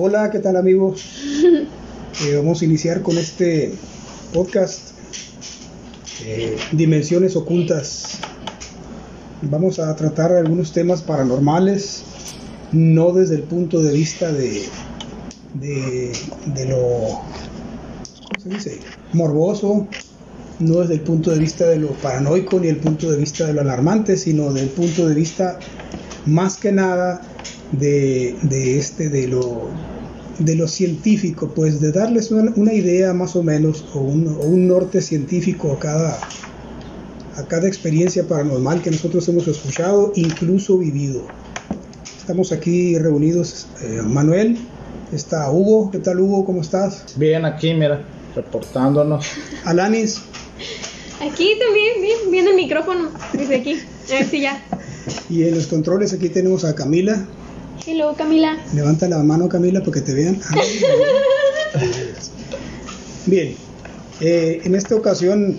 Hola, ¿qué tal amigos? Eh, vamos a iniciar con este podcast, eh, Dimensiones Ocultas. Vamos a tratar algunos temas paranormales, no desde el punto de vista de, de, de lo, ¿cómo se dice? Morboso, no desde el punto de vista de lo paranoico ni el punto de vista de lo alarmante, sino desde el punto de vista más que nada de, de este de lo de lo científico, pues de darles una, una idea más o menos o un, o un, norte científico a cada, a cada experiencia paranormal que nosotros hemos escuchado, incluso vivido. Estamos aquí reunidos, eh, Manuel, está Hugo, ¿qué tal Hugo? ¿Cómo estás? Bien, aquí, mira, reportándonos. Alanis. Aquí también, bien, viendo el micrófono, desde aquí, a ver si ya. Y en los controles aquí tenemos a Camila. Hello, Camila. Levanta la mano, Camila, para que te vean. Ah, bien, eh, en esta ocasión,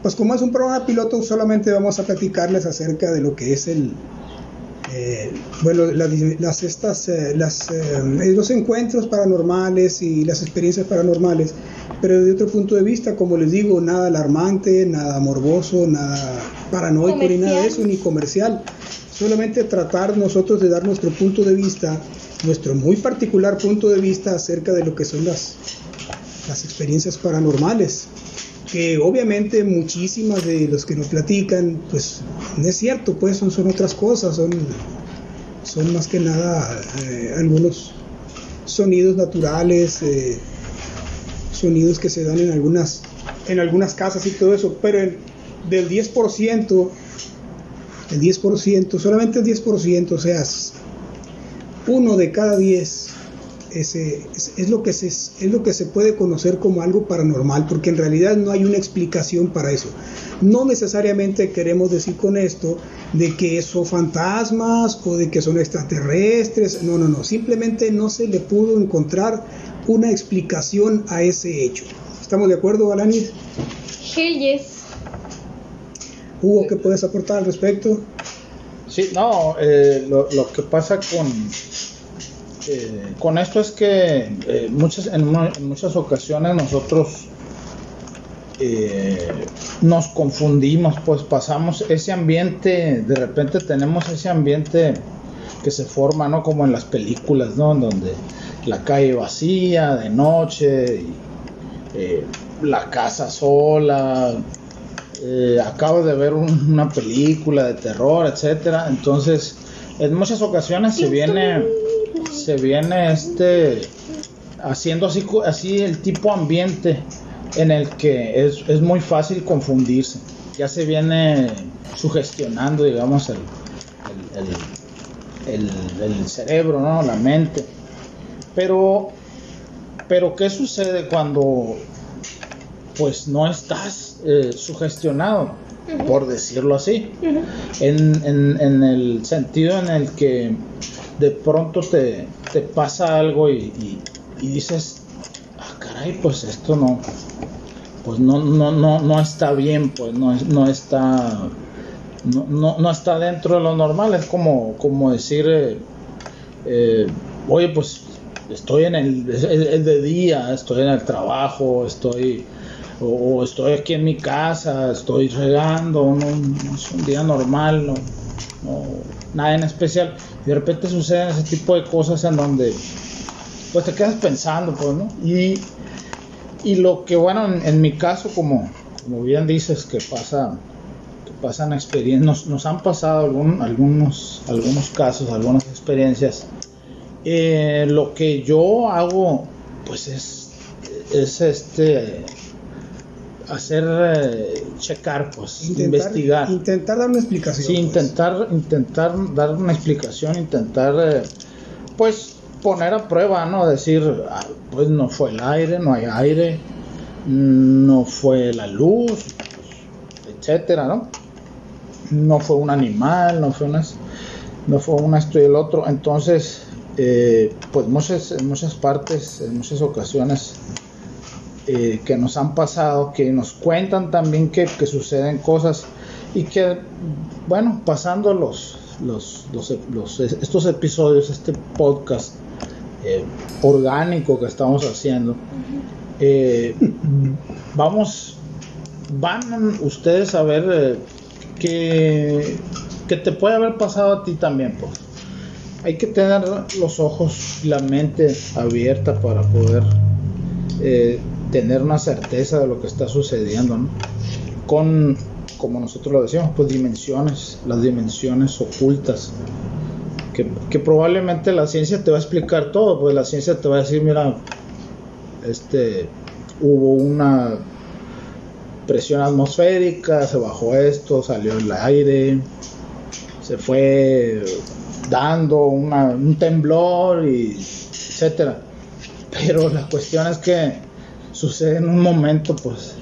pues como es un programa piloto, solamente vamos a platicarles acerca de lo que es el, eh, bueno, las, las estas, eh, los encuentros paranormales y las experiencias paranormales, pero desde otro punto de vista, como les digo, nada alarmante, nada morboso, nada paranoico, ni nada de eso, ni comercial solamente tratar nosotros de dar nuestro punto de vista, nuestro muy particular punto de vista acerca de lo que son las, las experiencias paranormales. Que obviamente muchísimas de los que nos platican, pues no es cierto, pues son, son otras cosas, son, son más que nada eh, algunos sonidos naturales, eh, sonidos que se dan en algunas, en algunas casas y todo eso, pero el, del 10%, el 10%, solamente el 10%, o sea, uno de cada 10 es, es, es, lo que se, es lo que se puede conocer como algo paranormal, porque en realidad no hay una explicación para eso. No necesariamente queremos decir con esto de que son fantasmas o de que son extraterrestres, no, no, no, simplemente no se le pudo encontrar una explicación a ese hecho. ¿Estamos de acuerdo, Alanis? Hell yes. Hugo, ¿qué puedes aportar al respecto? Sí, no, eh, lo, lo, que pasa con, eh, con esto es que eh, muchas, en, en, muchas ocasiones nosotros eh, nos confundimos, pues pasamos ese ambiente, de repente tenemos ese ambiente que se forma, ¿no? Como en las películas, ¿no? Donde la calle vacía, de noche, y, la casa sola, eh, acabo de ver un, una película de terror, etcétera. Entonces, en muchas ocasiones se viene, se viene este haciendo así, así el tipo ambiente en el que es, es muy fácil confundirse. Ya se viene sugestionando, digamos, el, el, el, el cerebro, ¿no? La mente. Pero, pero ¿qué sucede cuando pues no estás eh, sugestionado, uh -huh. por decirlo así, uh -huh. en, en, en, el sentido en el que de pronto te, te pasa algo y, y, y, dices, ah, caray, pues esto no, pues no, no, no, no está bien, pues no, no está... No, no, no, está dentro de lo normal, es como, como decir, eh, eh, oye, pues estoy en el, de día, estoy en el trabajo, estoy o, estoy aquí en mi casa, estoy regando, no, no es un día normal, no, no, nada en especial. Y de repente suceden ese tipo de cosas en donde pues te quedas pensando, pues, ¿no? Y, y lo que, bueno, en, en mi caso, como, como, bien dices, que pasa, que pasan experiencias, nos, nos, han pasado algún, algunos, algunos casos, algunas experiencias. Eh, lo que yo hago, pues es, es este hacer eh, checar pues intentar, investigar intentar dar una explicación sí, intentar pues. intentar dar una explicación intentar eh, pues poner a prueba no decir ah, pues no fue el aire no hay aire no fue la luz etcétera no no fue un animal no fue una no fue una esto y el otro entonces eh, pues muchas en muchas partes en muchas ocasiones eh, que nos han pasado, que nos cuentan también que, que, suceden cosas y que, bueno, pasando los, los, los, los estos episodios, este podcast, eh, orgánico que estamos haciendo, eh, vamos, van ustedes a ver eh, que, que te puede haber pasado a ti también, pues. Hay que tener los ojos y la mente abierta para poder tener una certeza de lo que está sucediendo, ¿no? Con, como nosotros lo decíamos, pues dimensiones, las dimensiones ocultas. Que, probablemente la ciencia te va a explicar todo, pues la ciencia te va a decir, mira, este, hubo una presión atmosférica, se bajó esto, salió el aire, se fue dando un temblor y etcétera. Pero la cuestión es que sucede en un momento pues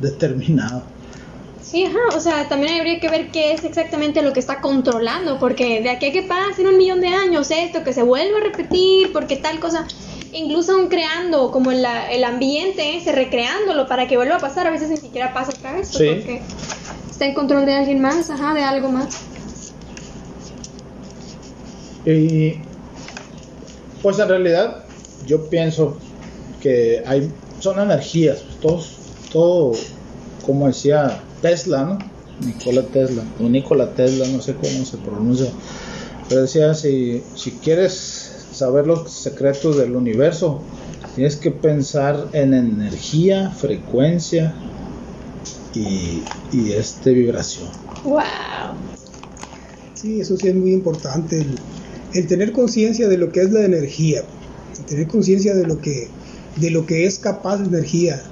determinado. Sí, ajá, o sea, también habría que ver qué es exactamente lo que está controlando, porque de aquí a que pasen un millón de años esto, que se vuelva a repetir, porque tal cosa, incluso aún creando como el, el ambiente, ese, recreándolo para que vuelva a pasar, a veces ni siquiera pasa otra vez, pues, Sí. porque está en control de alguien más, ajá, de algo más. Y pues en realidad yo pienso que hay son energías, todos, todo como decía Tesla, ¿no? Nikola Tesla, o Nikola Tesla, no sé cómo se pronuncia, pero decía si, si quieres saber los secretos del universo, tienes que pensar en energía, frecuencia y, y este vibración. ¡Wow! Sí, eso sí es muy importante, el, el tener conciencia de lo que es la energía, el tener conciencia de lo que de lo que es capaz de energía.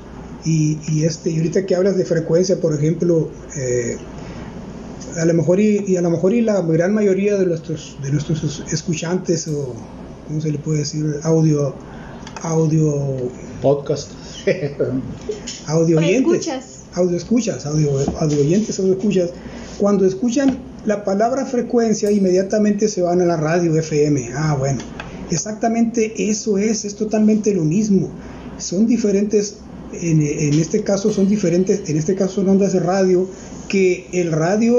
Y, y este, y ahorita que hablas de frecuencia, por ejemplo, eh, a lo mejor y, y a lo mejor y la gran mayoría de nuestros de nuestros escuchantes o cómo se le puede decir audio audio Podcast. audio oyentes, escuchas. audio escuchas, audio, audio oyentes, audio escuchas, cuando escuchan la palabra frecuencia inmediatamente se van a la radio FM. Ah, bueno, exactamente eso es, es totalmente lo mismo. Son diferentes, en, este caso son diferentes, en este caso son ondas de radio, que el radio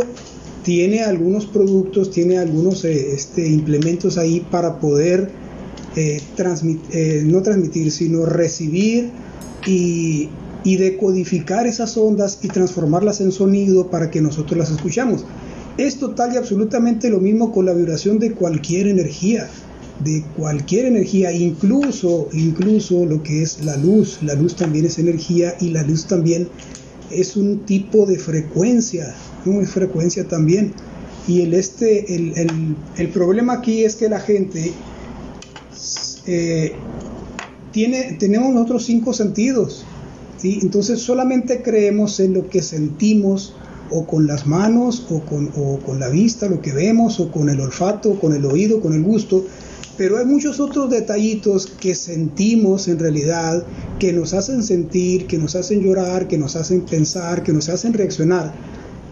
tiene algunos productos, tiene algunos eh, este, implementos ahí para poder eh, eh, no transmitir, sino recibir y, y decodificar esas ondas y transformarlas en sonido para que nosotros las escuchamos. Es total y absolutamente lo mismo con la vibración de cualquier energía, de cualquier energía, incluso, incluso lo que es la luz. La luz también es energía y la luz también es un tipo de frecuencia, ¿no? es frecuencia también. Y el, este, el, el- el problema aquí es que la gente eh, tiene, tenemos nosotros cinco sentidos, ¿sí? entonces solamente creemos en lo que sentimos o con las manos o con, o con la vista, lo que vemos, o con el olfato, con el oído, con el gusto, pero hay muchos otros detallitos que sentimos en realidad, que nos hacen sentir, que nos hacen llorar, que nos hacen pensar, que nos hacen reaccionar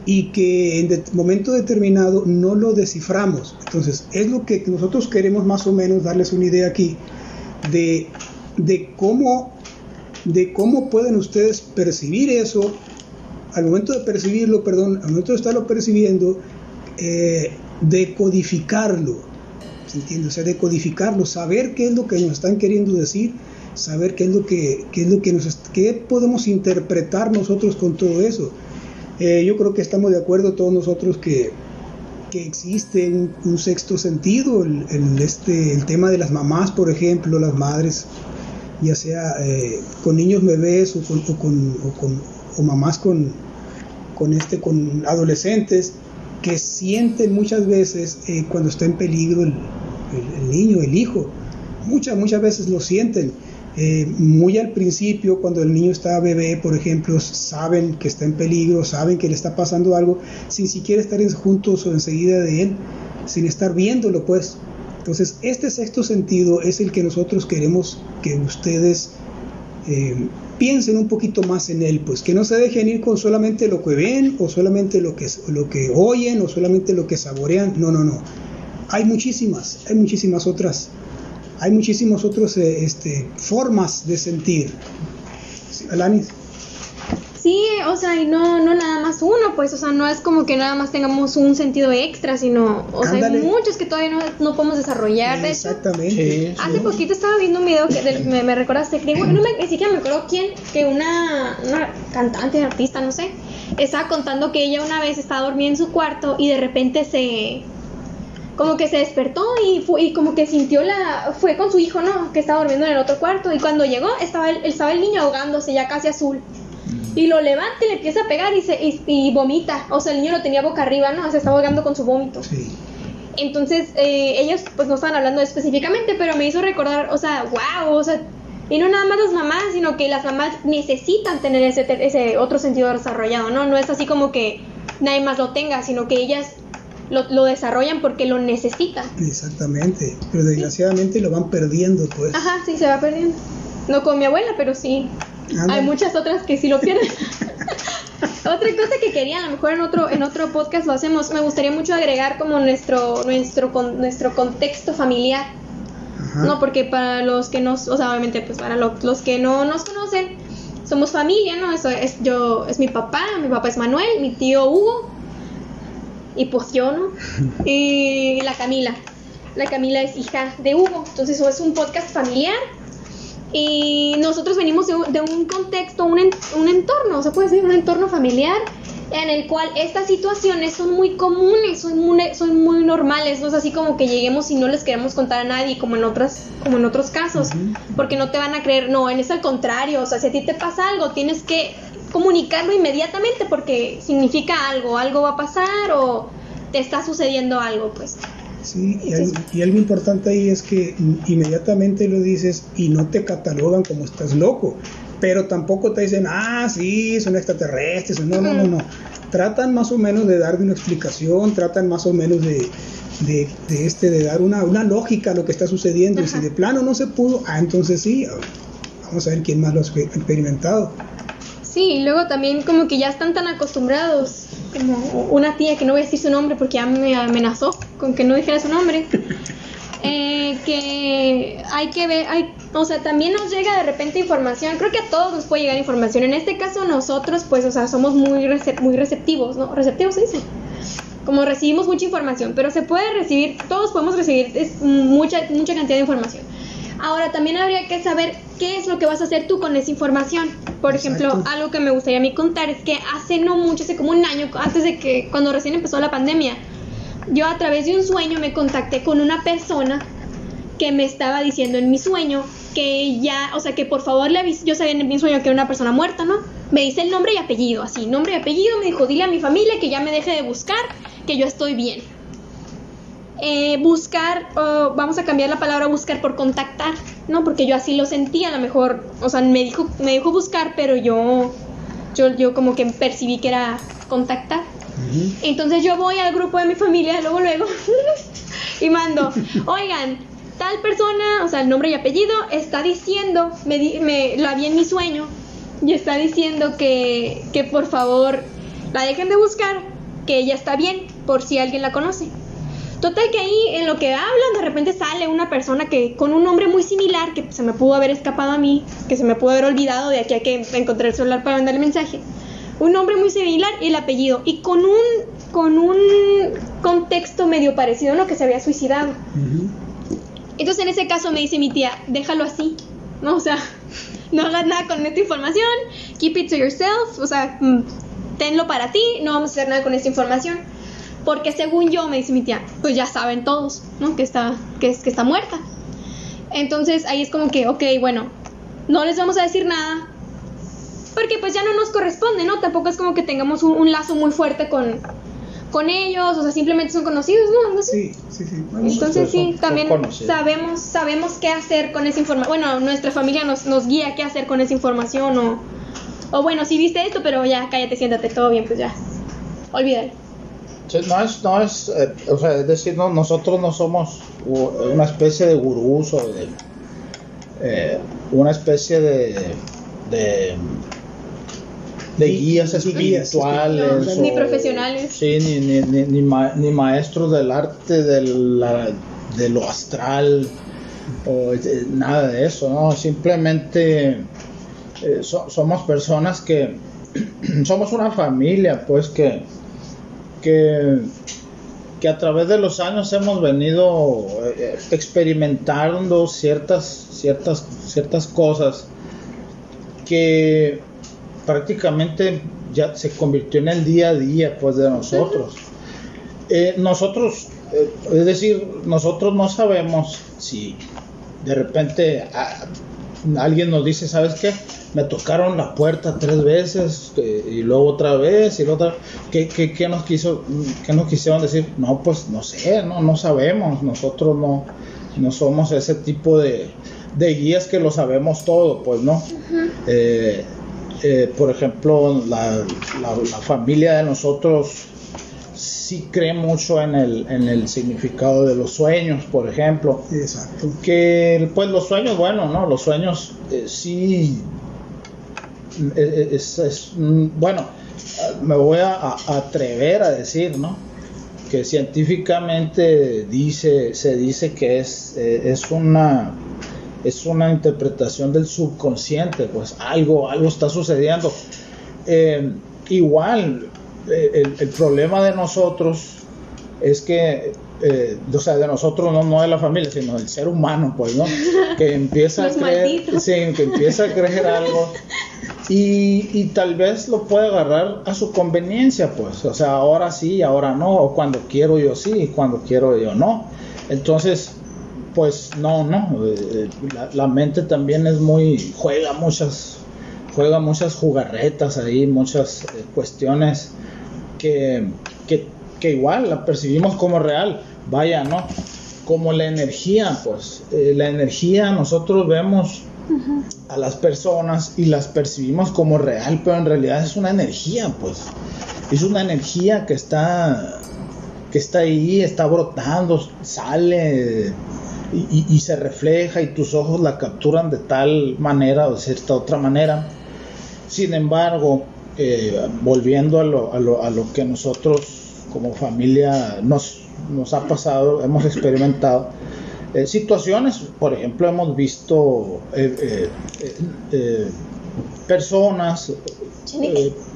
y que en de- momento determinado no lo desciframos. Entonces, es lo que nosotros queremos más o menos darles una idea aquí de, de cómo de cómo pueden ustedes percibir eso al momento de percibirlo, perdón, al momento de estarlo percibiendo, eh, decodificarlo, ¿se entiende? O sea, decodificarlo, saber qué es lo que nos están queriendo decir, saber qué es lo que, qué es lo que nos, qué podemos interpretar nosotros con todo eso. Eh, yo creo que estamos de acuerdo todos nosotros que, que existe un, un sexto sentido, el, el, este, el tema de las mamás, por ejemplo, las madres, ya sea eh, con niños bebés o con, o con, o con- o mamás con, con, este, con adolescentes que sienten muchas veces eh, cuando está en peligro el, el- niño, el hijo. Muchas, muchas veces lo sienten. Eh, muy al principio, cuando el niño está bebé, por ejemplo, saben que está en peligro, saben que le está pasando algo, sin siquiera estar juntos o enseguida de él, sin estar viéndolo, pues. Entonces, este sexto sentido es el que nosotros queremos que ustedes eh, piensen un poquito más en él, pues que no se dejen ir con solamente lo que ven o solamente lo que, lo que oyen o solamente lo que saborean. No, no, no. Hay muchísimas, hay muchísimas otras, hay muchísimas otras este, formas de sentir. Alanis. Sí, o sea, y no, no nada más uno, pues, o sea, no es como que nada más tengamos un sentido extra, sino, o sea, hay muchos que todavía no, no podemos desarrollar. De hecho, Exactamente. Sí, hace poquito estaba viendo un video que del- me, me recordaste, no me, ni siquiera me acuerdo quién, que una, una cantante, artista, no sé, estaba contando que ella una vez estaba dormida en su cuarto y de repente se como que se despertó y, fu- y como que sintió la fue con su hijo no que estaba durmiendo en el otro cuarto y cuando llegó estaba el, estaba el niño ahogándose ya casi azul. Y lo levanta y le empieza a pegar y, se, y, y vomita. O sea el niño lo tenía boca arriba no se estaba ahogando con su vómito. Sí. entonces eh, ellos pues no estaban hablando específicamente pero me hizo recordar o sea wow o sea y no nada más las mamás sino que las mamás necesitan tener ese, ese otro sentido desarrollado no no es así como que nadie más lo tenga sino que ellas lo, lo desarrollan porque lo necesitan Exactamente. Pero desgraciadamente lo van perdiendo, pues. Ajá, sí, se va perdiendo. No con mi abuela, pero sí. Hay muchas otras que sí lo pierden. Otra cosa que quería, a lo mejor en otro, en otro podcast lo hacemos, me gustaría mucho agregar como nuestro, nuestro, con- nuestro contexto familiar. Ajá. No, porque para los que nos, o sea, obviamente, pues para lo- los que no nos conocen, somos familia, ¿no? Eso es yo, es mi papá, mi papá es Manuel, mi tío Hugo, y pues yo, ¿no? Y la Camila. La Camila es hija de Hugo, entonces es un podcast familiar. Y nosotros venimos de un, de un contexto, un, en- un entorno, se puede decir, un entorno familiar en el cual estas situaciones son muy comunes, son muy, son muy normales, no es así como que lleguemos y no les queremos contar a nadie como en otras, como en otros casos, porque no te van a creer, no, en es al contrario, o sea, si a ti te pasa algo, tienes que comunicarlo inmediatamente porque significa algo, algo va a pasar o te está sucediendo algo, pues. Sí, y, al- y algo importante ahí es que inmediatamente lo dices y no te catalogan como estás loco, pero tampoco te dicen, ah, sí, son extraterrestres, no, no, no, no. Tratan más o menos de dar una explicación, tratan más o menos de, de, de este, de dar una, una lógica a lo que está sucediendo. Y si de plano no se pudo, ah, entonces sí, vamos a ver quién más lo ha exper- experimentado. Sí, y luego también como que ya están tan acostumbrados, como una tía que no voy a decir su nombre porque ya me amenazó con que no dijera su nombre, eh, que hay que ver, hay, o sea, también nos llega de repente información, creo que a todos nos puede llegar información, en este caso nosotros pues, o sea, somos muy, muy receptivos, ¿no? Receptivos se dice. Como recibimos mucha información, pero se puede recibir, todos podemos recibir es, mucha, mucha cantidad de información. Ahora, también habría que saber qué es lo que vas a hacer tú con esa información. Por ejemplo, algo que me gustaría a mí contar es que hace no mucho, hace como un año, antes de que, cuando recién empezó la pandemia, yo a través de un sueño me contacté con una persona que me estaba diciendo en mi sueño que ya, o sea, que por favor le avis yo sabía en mi sueño que era una persona muerta, ¿no? Me dice el nombre y apellido, así, nombre y apellido, me dijo, dile a mi familia que ya me deje de buscar, que yo estoy bien. Eh, buscar, oh, vamos a cambiar la palabra buscar por contactar, ¿no? Porque yo así lo sentía, a lo mejor, o sea, me dijo, me dijo buscar, pero yo, yo, yo como que percibí que era contactar. Entonces yo voy al grupo de mi familia, luego, luego, y mando, oigan, tal persona, o sea, el nombre y apellido, está diciendo, me, di- me la vi en mi sueño, y está diciendo que, que por favor la dejen de buscar, que ella está bien, por si alguien la conoce. Total que ahí en lo que hablan de repente sale una persona que con un nombre muy similar que se me pudo haber escapado a mí, que se me pudo haber olvidado de aquí a que encontré el celular para mandar el mensaje. Un nombre muy similar y el apellido y con un con un contexto medio parecido a lo que se había suicidado. Entonces en ese caso me dice mi tía, déjalo así, ¿no? O sea, no hagas nada con esta información, keep it to yourself, o sea, mm, tenlo para ti, no vamos a hacer nada con esta información. Porque según yo, me dice mi tía, pues ya saben todos, ¿no? Que está, que, es- que está muerta. Entonces ahí es como que, ok, bueno, no les vamos a decir nada. Porque pues ya no nos corresponde, ¿no? Tampoco es como que tengamos un, un lazo muy fuerte con, con ellos, o sea, simplemente son conocidos, ¿no? Sí, sí, sí. Bueno, Entonces son- sí, son también conocidos. sabemos sabemos qué hacer con esa información. Bueno, nuestra familia nos, nos guía qué hacer con esa información o, o bueno, sí viste esto, pero ya cállate, siéntate, todo bien, pues ya. Olvídalo. Sí, no es, no es, eh, o sea, es decir, no, nosotros no somos una especie de gurús o de eh, una especie de, de, guías espirituales. Ni o- profesionales. Sí, ni, ni, ni, ni ma- ni maestros del arte de, la, de lo astral o de- nada de eso, ¿no? Simplemente eh, so- somos personas que, somos una familia, pues que, que, que a través de los años hemos venido eh, experimentando ciertas, ciertas, ciertas cosas que prácticamente ya se convirtió en el día a día pues de nosotros. Eh, nosotros, eh, es decir, nosotros no sabemos si de repente a- alguien nos dice, ¿sabes qué? Me tocaron la puerta tres veces eh, y luego otra vez y luego otra ¿Qué, qué, qué nos quiso, qué nos quisieron decir? No, pues no sé, no, no sabemos. Nosotros no, no somos ese tipo de, de guías que lo sabemos todo, pues no. Eh, eh, por ejemplo, la, la- la familia de nosotros sí cree mucho en el, en el significado de los sueños, por ejemplo. Exacto. Que pues los sueños, bueno, ¿no? Los sueños eh, sí... eh, Es, es- mm, bueno, eh, me voy a, a atrever a decir, ¿no? Que científicamente dice, se dice que es, eh, es una es una interpretación del subconsciente, pues algo, algo está sucediendo. Eh, igual, eh, el, el problema de nosotros es que, eh, o sea, de nosotros no, no de la familia, sino del ser humano, pues, ¿no? Que empieza a creer, sí, que empieza a creer algo y, y tal vez lo puede agarrar a su conveniencia, pues, o sea, ahora sí, ahora no, o cuando quiero yo sí, y cuando quiero yo no. Entonces, pues no, no, eh, la, la mente también es muy, juega muchas, juega muchas jugarretas ahí, muchas eh, cuestiones que, que, que igual la percibimos como real, vaya, ¿no? Como la energía, pues, eh, la energía nosotros vemos a las personas y las percibimos como real, pero en realidad es una energía, pues. Es una energía que está que está ahí, está brotando, sale y, y- y se refleja y tus ojos la capturan de tal manera o de cierta otra manera. Sin embargo, eh, volviendo a lo, a, lo, a lo que nosotros como familia nos, nos ha pasado, hemos experimentado, eh, situaciones, por ejemplo, hemos visto eh, personas,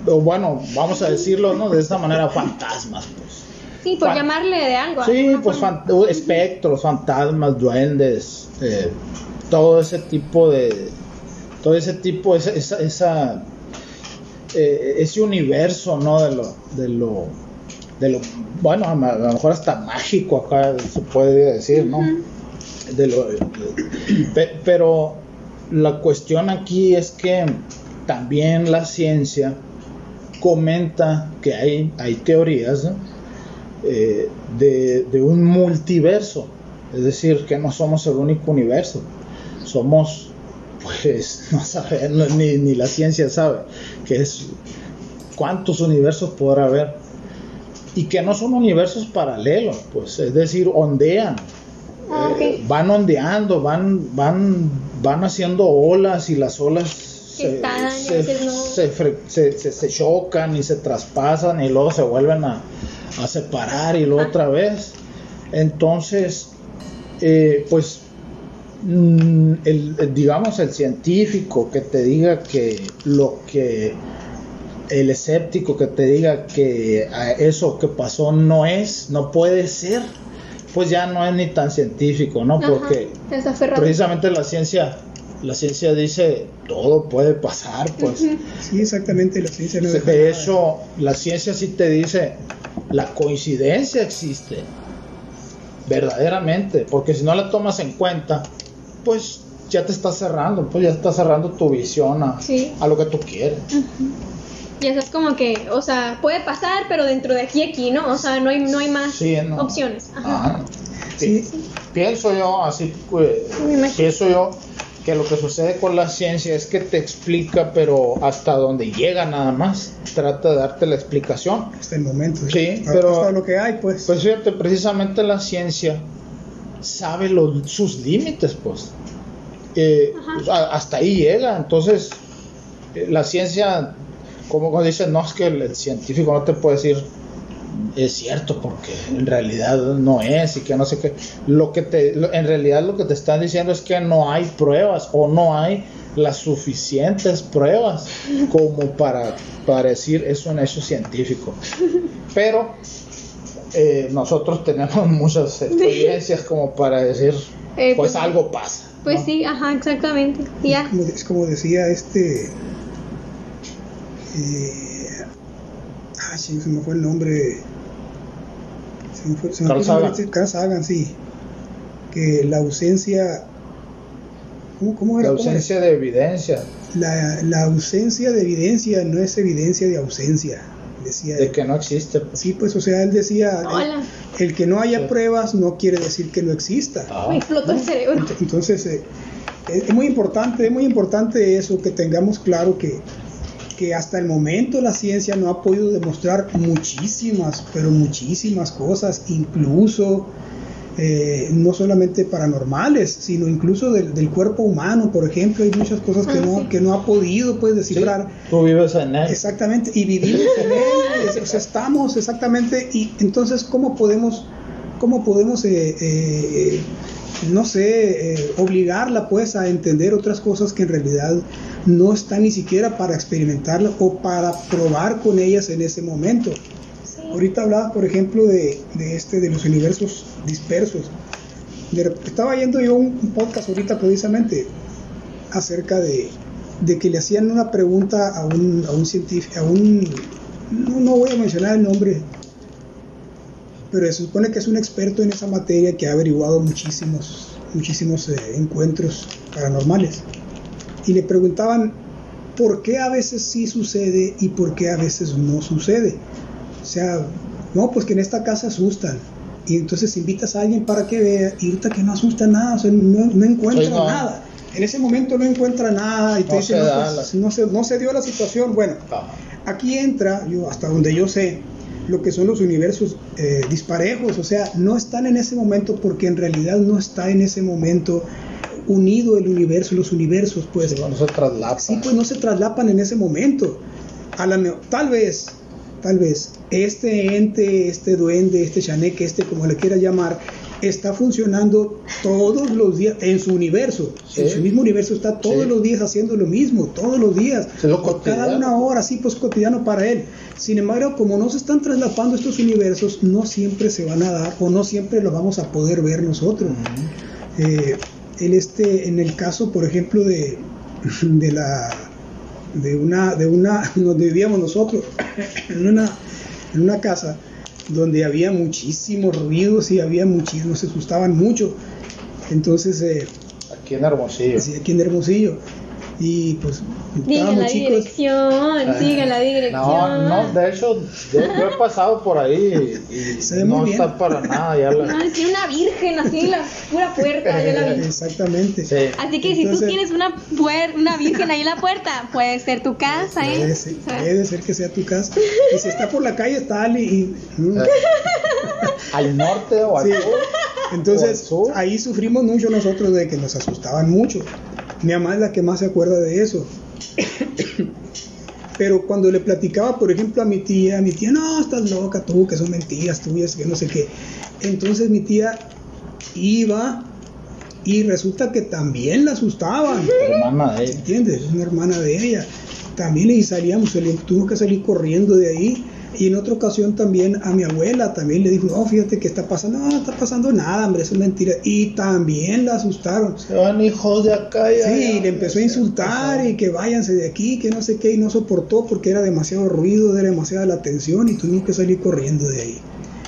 o bueno, vamos a decirlo ¿no? de esta manera, fantasmas, pues. Sí, por Fan- llamarle de algo. Sí, pues fan- espectros, fantasmas, duendes, todo ese tipo de, todo ese tipo, esa, esa, esa, eh, ese universo, ¿no? De lo, de lo, de lo, bueno, a lo mejor hasta mágico acá se puede decir, ¿no? De lo, de- pe- pero la cuestión aquí es que también la ciencia comenta que hay, hay teorías, ¿no? eh, de, de un multiverso, es decir, que no somos el único universo, somos, pues, no sabemos, ni, ni la ciencia sabe, que es cuántos universos podrá haber, y que no son universos paralelos, pues, es decir, ondean, Ah, eh, van ondeando, van, van, van haciendo olas y las olas se, se- no. se chocan y se traspasan y luego se vuelven a, a separar y luego Ah. otra vez. Entonces, eh, pues, el, el- digamos, el científico que te diga que lo que el escéptico que te diga que ah, eso que pasó no es, no puede ser, pues ya no es ni tan científico, ¿no? Ajá, Porque precisamente la ciencia, la ciencia dice todo puede pasar, pues. Sí, exactamente, la ciencia no De nada. hecho, la ciencia sí te dice, la coincidencia existe, verdaderamente, porque si no la tomas en cuenta, pues ya te estás cerrando, pues ya estás cerrando tu visión a, Sí. a lo que tú quieres. Y eso es como que, o sea, puede pasar, pero dentro de aquí aquí, ¿no? O sea, no hay, no hay más Sí, no. opciones. Ajá. Sí, Pienso yo, así Me imagino. pienso yo que lo que sucede con la ciencia es que te explica, pero hasta donde llega nada más. Trata de darte la explicación. hasta el momento. Sí, Hasta pero- lo que hay, pues. Pues fíjate, precisamente la ciencia sabe los, sus límites, pues. Eh, a- hasta ahí llega. Entonces, eh, la ciencia, como cuando dicen, no, es que el, el científico no te puede decir es cierto porque en realidad no es y que no sé qué lo que te lo- en realidad lo que te están diciendo es que no hay pruebas o no hay las suficientes pruebas como para, para decir es un hecho científico. Pero eh, nosotros tenemos muchas experiencias como para decir, Eh, pues pues- algo pasa. Pues ¿no? sí, ajá, exactamente. Y ya. Como, es como decía este. Eh, ah, sí, se me fue el nombre. Se me fue, se me Carl nombre, Sagan. sí, Carl Sagan, sí. Que la ausencia. ¿Cómo, cómo La era? ¿Cómo era? ausencia de evidencia La, la ausencia de evidencia no es evidencia de ausencia, decía de que no existe. pues. Sí, pues, o sea, él decía, Hola. el, el que no haya Sí. pruebas no quiere decir que no exista. Ah, Me explotó el cerebro. Ent- Entonces, eh, es es muy importante, es muy importante eso, que tengamos claro que, que hasta el momento la ciencia no ha podido demostrar muchísimas, pero muchísimas cosas, incluso eh, no solamente paranormales, sino incluso del, del cuerpo humano, por ejemplo, hay muchas cosas que Ah, no, sí. que no ha podido pues sí, descifrar. tú vives en él. Exactamente, y vivimos en él, es- o sea, estamos exactamente, y entonces, ¿cómo podemos, cómo podemos, eh, eh, no sé, eh, obligarla pues a entender otras cosas que en realidad no están ni siquiera para experimentarlas o para probar con ellas en ese momento? Ahorita hablaba, por ejemplo, de, de este, de los universos dispersos. Estaba yendo yo un, un podcast ahorita precisamente acerca de, de que le hacían una pregunta a un, a un científico, a un, no, no voy a mencionar el nombre, pero se supone que es un experto en esa materia que ha averiguado muchísimos, muchísimos eh, encuentros paranormales. Y le preguntaban por qué a veces sí sucede y por qué a veces no sucede. O sea, no, pues que en esta casa asustan. Y entonces invitas a alguien para que vea y ahorita que no asusta nada, o sea, no, no encuentra Sí, no. nada. En ese momento no encuentra nada y te No dice, se no, pues, la- no, se, no se dio la situación. Bueno, Ah, aquí entra, yo, hasta donde yo sé, lo que son los universos eh, disparejos, o sea, no están en ese momento porque en realidad no está en ese momento unido el universo, los universos, pues. no se traslapa. Sí, pues no se traslapan en ese momento. A la me- tal vez, tal vez, este ente, este duende, este chaneque, este como le quiera llamar, está funcionando todos los días en su universo. Sí. En su mismo universo está todos Sí. los días haciendo lo mismo, todos los días. Lo cada una hora, sí, pues cotidiano para él. Sin embargo, como no se están traslapando estos universos, no siempre se van a dar o no siempre lo vamos a poder ver nosotros. Eh, el este, en el caso, por ejemplo, de, de la de una, de una, donde vivíamos nosotros, en una, en una casa donde había muchísimos ruidos y había muchísimos, se asustaban mucho. Entonces, eh, Aquí en Hermosillo. sí, aquí en Hermosillo. Y pues Diga la chicos. dirección, siga la dirección. No, no, de hecho, yo, yo he pasado por ahí y, y Se ve no muy bien. está para nada ya la... No, tiene una virgen así en la pura puerta, yo la vi. Exactamente. Sí. Así que si tú Entonces- tienes una puer- una virgen ahí en la puerta, puede ser tu casa, ¿eh? Puede ser, O sea, puede ser que sea tu casa. Y si está por la calle, está Ali. Y, mm. Eh, al norte o al Sí. sur. Entonces, ahí sufrimos mucho nosotros de que nos asustaban mucho. Mi mamá es la que más se acuerda de eso. Pero cuando le platicaba, por ejemplo, a mi tía, mi tía, no, estás loca tú, que son mentiras tuyas, que no sé qué. Entonces mi tía iba y resulta que también la asustaban. Hermana de ella. ¿Entiendes? Es una hermana de ella. También y salíamos, salí- tuvimos que salir corriendo de ahí. Y en otra ocasión también a mi abuela también le dijo, no, fíjate que está pasando, no, no está pasando nada, hombre, eso es mentira. Y también la asustaron. Se van hijos de acá ya. Sí, ya, le empezó a insultar y que váyanse de aquí, que no sé qué, y no soportó porque era demasiado ruido, era demasiada la tensión y tuvimos que salir corriendo de ahí.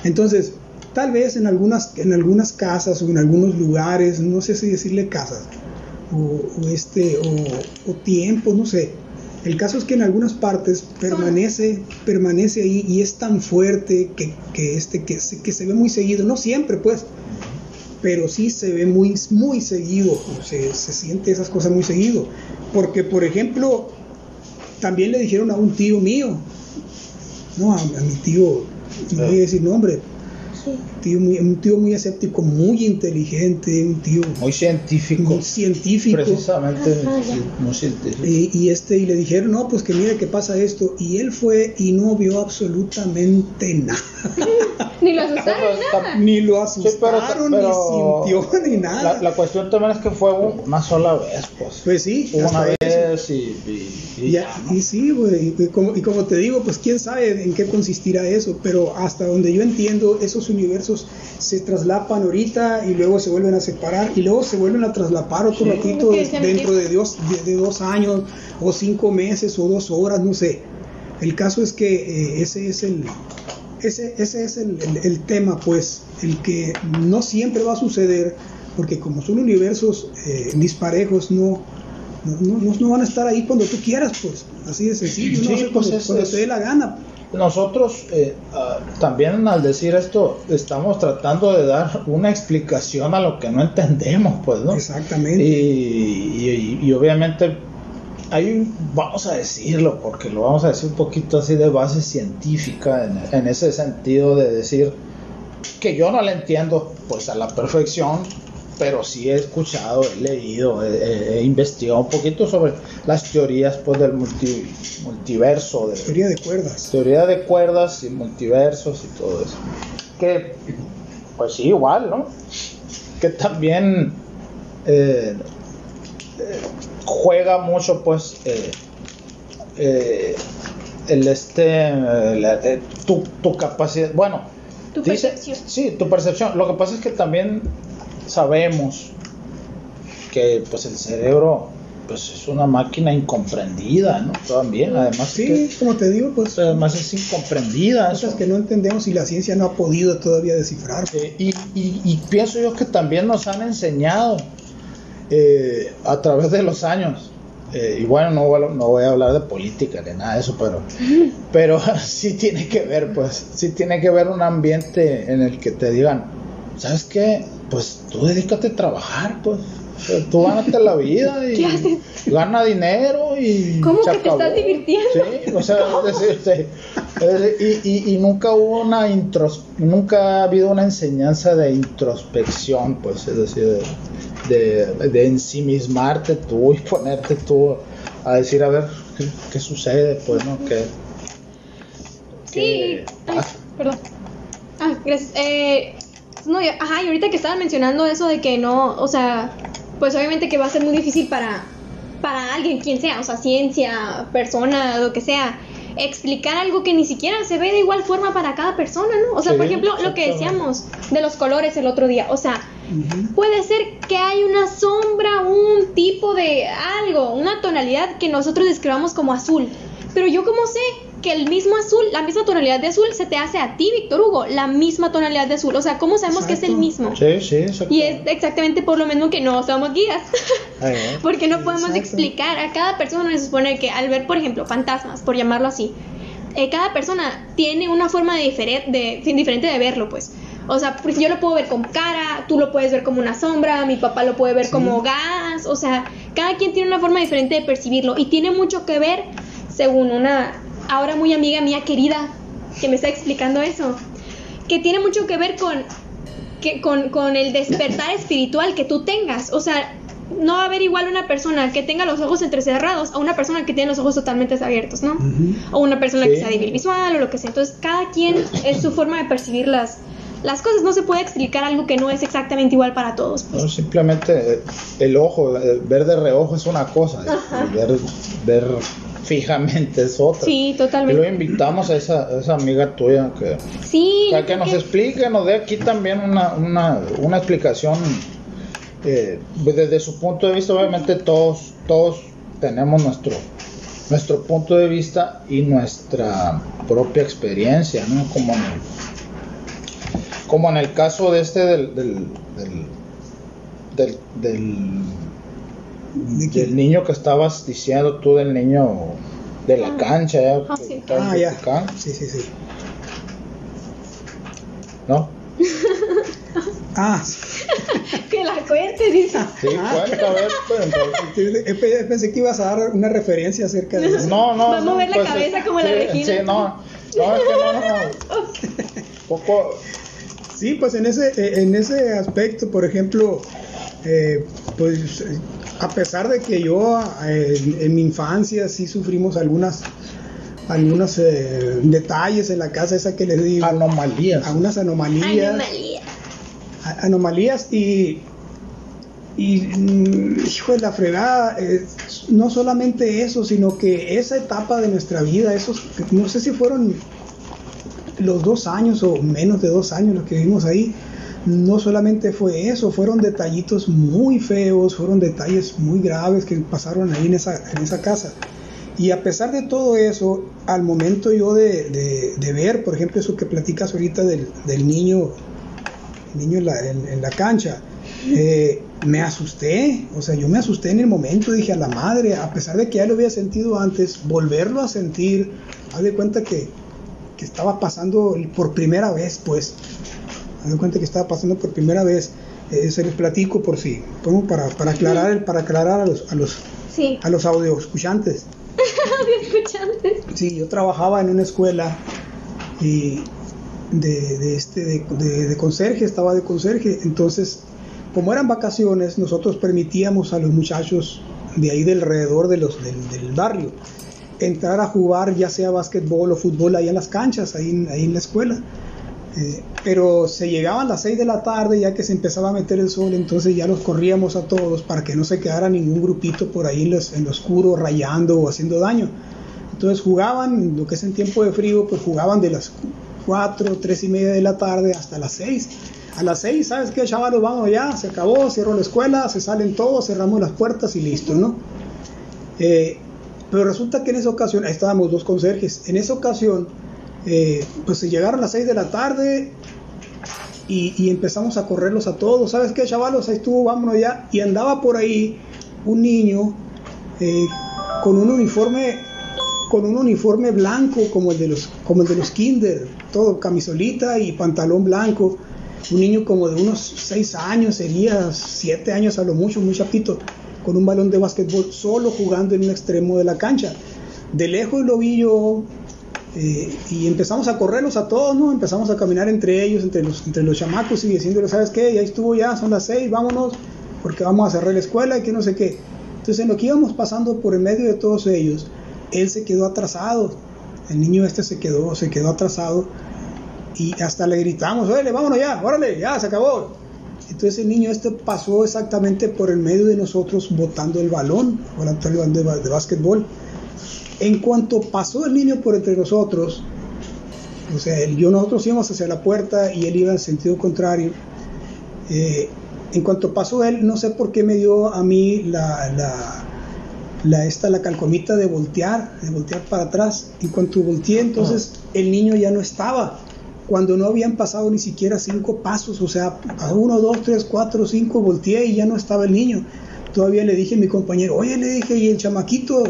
Entonces, tal vez en algunas, en algunas casas o en algunos lugares, no sé si decirle casas, o, o este, o, o tiempos, no sé. El caso es que en algunas partes permanece, permanece ahí y es tan fuerte que, que, este, que, se, que se ve muy seguido, no siempre pues, pero sí se ve muy, muy seguido, se, se siente esas cosas muy seguido. Porque, por ejemplo, también le dijeron a un tío mío, no, a, a mi tío, no voy a decir nombre, sí. Tío muy- un tío muy escéptico, muy inteligente, un tío Muy científico. muy científico. Precisamente, ya. muy científico. Y, y este y le dijeron, no, pues que mire que pasa esto. Y él fue y no vio absolutamente nada. Ni lo asustaron, Pero nada. Ni lo Sí, pero- asustaron, pero ni sintió, ni nada. La, la cuestión también es que fue un- una sola vez, pues. Pues sí, una eso. vez y, y- y Y, ya, ¿no? y sí, güey, y como, y como te digo, pues quién sabe en qué consistirá eso, pero hasta donde yo entiendo, esos universos se traslapan ahorita y luego se vuelven a separar y luego se vuelven a traslapar otro Sí. ratito dentro de, Dios, de, de dos años o cinco meses o dos horas, no sé. El caso es que eh, ese es el ese, ese es el, el- el tema, pues, el que no siempre va a suceder, porque como son universos eh, disparejos, no, no, no- no van a estar ahí cuando tú quieras, pues, así de sencillo, Sí, no sé, pues cuando, es- cuando es- te dé la gana. Nosotros eh, ah, también al decir esto estamos tratando de dar una explicación a lo que no entendemos, pues, ¿no? Exactamente. Y, y- y obviamente hay vamos a decirlo, porque lo vamos a decir un poquito así de base científica, en, en ese sentido de decir que yo no la entiendo pues a la perfección, pero sí he escuchado, he leído, he, he- investigado un poquito sobre las teorías pues del multi- multiverso, de, Teoría de cuerdas. teoría de cuerdas y multiversos y todo eso. Que, pues sí, igual, ¿no? Que también eh, eh, juega mucho, pues, eh, eh, el este, la- tu, tu capacidad, bueno, Tu dice- percepción. sí, tu percepción. Lo que pasa es que también sabemos que, pues, el cerebro, pues, es una máquina incomprendida, ¿no? También, además Sí, que como te digo, pues, además es incomprendida. cosas eso. que no entendemos y la ciencia no ha podido todavía descifrar. Eh, y, y- y pienso yo que también nos han enseñado eh, a través de los años. eh, y bueno, no, voy a- no voy a hablar de política ni nada de eso, pero, pero sí tiene que ver, pues, sí tiene que ver un ambiente en el que te digan, ¿sabes qué? Pues tú dedícate a trabajar, pues. Tú gánate la vida ¿Qué y haces? gana dinero y ¿Cómo que te estás divirtiendo? Sí, o sea, es decir, sí. Es decir, y, y- y nunca hubo una intros, nunca ha habido una enseñanza de introspección, pues, es decir, de, de, de ensimismarte tú y ponerte tú a decir, a ver, ¿qué, qué sucede? Pues, ¿no? ¿Qué, Sí. qué Ay, pasa? perdón. Ah, gracias. Eh, no, y- ajá, y ahorita que estaban mencionando eso de que no, o sea, pues obviamente que va a ser muy difícil para, para alguien, quien sea, o sea, ciencia, persona, lo que sea, explicar algo que ni siquiera se ve de igual forma para cada persona, ¿no? O sea, Sí, por ejemplo, lo que decíamos de los colores el otro día, o sea. Puede ser que hay una sombra, un tipo de algo, una tonalidad que nosotros describamos como azul. Pero yo como sé que el mismo azul, la misma tonalidad de azul se te hace a ti, Víctor Hugo, la misma tonalidad de azul. O sea, ¿cómo sabemos que es el mismo? Sí, sí, exacto. Y es exactamente por lo mismo que no somos guías. Porque no podemos Exacto. explicar a cada persona. Se supone que al ver, por ejemplo, fantasmas, por llamarlo así, eh, cada persona tiene una forma de, difere- de, diferente de verlo, pues. O sea, pues yo lo puedo ver con cara, tú lo puedes ver como una sombra, mi papá lo puede ver Sí. como gas. O sea, cada quien tiene una forma diferente de percibirlo. Y tiene mucho que ver, según una ahora muy amiga mía querida, que me está explicando eso, que tiene mucho que ver con que con, con el despertar espiritual que tú tengas. O sea, no va a haber igual una persona que tenga los ojos entrecerrados a una persona que tiene los ojos totalmente abiertos, ¿no? O una persona Sí. que sea débil visual o lo que sea. Entonces, cada quien es su forma de percibir las, las cosas. No se puede explicar algo que no es exactamente igual para todos. pues. No, simplemente eh, el ojo, eh, ver de reojo es una cosa, ver, ver fijamente es otra. Sí, Y lo totalmente. invitamos a esa, a esa amiga tuya que, Sí. para que nos explique, nos dé aquí también una, una, una explicación eh, desde su punto de vista. Obviamente todos, todos tenemos nuestro, nuestro punto de vista y nuestra propia experiencia, ¿no? Como en el, como en el caso de este del, del, del, del, del- ¿De del niño que estabas diciendo tú, del niño de la Ah. cancha, ya, Ah, sí. Ah, ya. Sí, sí, sí. ¿no? Ah. Que la cuente, dice. Sí, cuenta, a ver, pues, entonces- Eh, pe- Pensé que ibas a dar una referencia acerca de eso. No, no. Va a no, mover la pues, cabeza sí, como la sí, Regina. Sí, no. No, es que no, no. Poco. Sí, pues en ese, eh, en ese aspecto, por ejemplo, eh, pues a pesar de que yo eh, en, mi infancia sí sufrimos algunas algunos detalles en la casa esa que les digo. Anomalías. Algunas anomalías. Anomalías, anomalías y y mm, hijo de la fregada no solamente eso sino que esa etapa de nuestra vida esos no sé si fueron los dos años o menos de dos años los que vivimos ahí, no solamente fue eso, fueron detallitos muy feos, fueron detalles muy graves que pasaron ahí en esa, en esa casa. Y a pesar de todo eso, al momento yo de, ver, por ejemplo, eso que platicas ahorita del, niño, niño en la, en, la cancha, eh, me asusté, o sea, yo me asusté en el momento, dije a la madre, a pesar de que ya lo había sentido antes, volverlo a sentir, haz de cuenta que estaba pasando por primera vez, pues. Me cuenta que estaba pasando por primera vez. Eh, se les platico por si, como para, para aclarar, para aclarar a los, a los, a los audio escuchantes. audio escuchantes. Sí, yo trabajaba en una escuela y de, de este, de, de, conserje, estaba de conserje. Entonces, como eran vacaciones, nosotros permitíamos a los muchachos de ahí del alrededor de los, del, del barrio entrar a jugar ya sea básquetbol o fútbol ahí en las canchas, ahí, ahí en la escuela. Eh, pero se llegaban las 6 de la tarde ya que se empezaba a meter el sol, entonces ya los corríamos a todos para que no se quedara ningún grupito por ahí en, en lo oscuro rayando o haciendo daño. Entonces jugaban, lo que es en tiempo de frío, pues jugaban de las 4, 3 y media de la tarde hasta las 6. A las 6, ¿sabes qué, chavalos? Vamos ya, se acabó, cierro la escuela, se salen todos, cerramos las puertas y listo, ¿no? Eh, pero resulta que en esa ocasión, ahí estábamos dos conserjes, en esa ocasión, eh, pues se llegaron las 6 de la tarde y, empezamos a correrlos a todos. ¿Sabes qué, chavalos? Ahí estuvo, vámonos ya. Y andaba por ahí un niño eh, con un uniforme blanco como el de los como kinder, todo camisolita y pantalón blanco. Un niño como de unos 6 años, sería 7 años a lo mucho, muy chapito con un balón de básquetbol solo jugando en un extremo de la cancha. De lejos lo vi yo eh, y empezamos a correrlos a todos, ¿no? Empezamos a caminar entre ellos, entre los, entre los chamacos y diciéndoles, ¿sabes qué? Ya estuvo ya, son las seis, vámonos, porque vamos a cerrar la escuela y que no sé qué. Entonces en lo que íbamos pasando por el medio de todos ellos, él se quedó atrasado, el niño este se quedó, se quedó atrasado y hasta le gritamos, órale, vámonos ya, órale, ya, se acabó. Entonces el niño este pasó exactamente por el medio de nosotros botando el balón, volando el balón de, de básquetbol. En cuanto pasó el niño por entre nosotros, o sea, yo nosotros íbamos hacia la puerta y él iba en sentido contrario. Eh, en cuanto pasó él, no sé por qué me dio a mí la, la, la, esta, la calcomita de voltear, de voltear para atrás. En cuanto volteé, entonces el niño ya no estaba cuando no habían pasado ni siquiera cinco pasos, o sea, a uno, dos, tres, cuatro, cinco, volteé y ya no estaba el niño. Todavía le dije a mi compañero, oye, le dije, y el chamaquito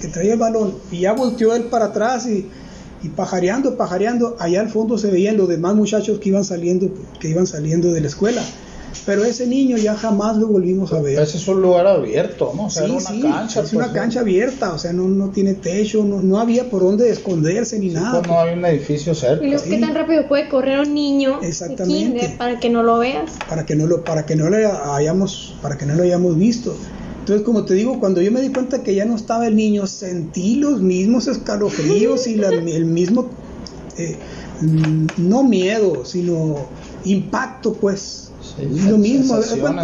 que traía el balón, y ya volteó él para atrás y, y pajareando, pajareando, allá al fondo se veían los demás muchachos que iban saliendo, que iban saliendo de la escuela. Pero ese niño ya jamás lo volvimos a ver. Ese es un lugar abierto, ¿no? O sea, una cancha. Es una pues, cancha abierta, o sea, no, no tiene techo, no, no había por dónde esconderse ni nada. Pues no hay un edificio cerca. Y luego, ¿qué tan rápido puede correr un niño Exactamente. para que no lo veas? Para que no lo, para que no le hayamos, para que no lo hayamos visto. Entonces, como te digo, cuando yo me di cuenta que ya no estaba el niño, sentí los mismos escalofríos y el mismo, eh, mm, no miedo, sino impacto, pues. Es lo mismo,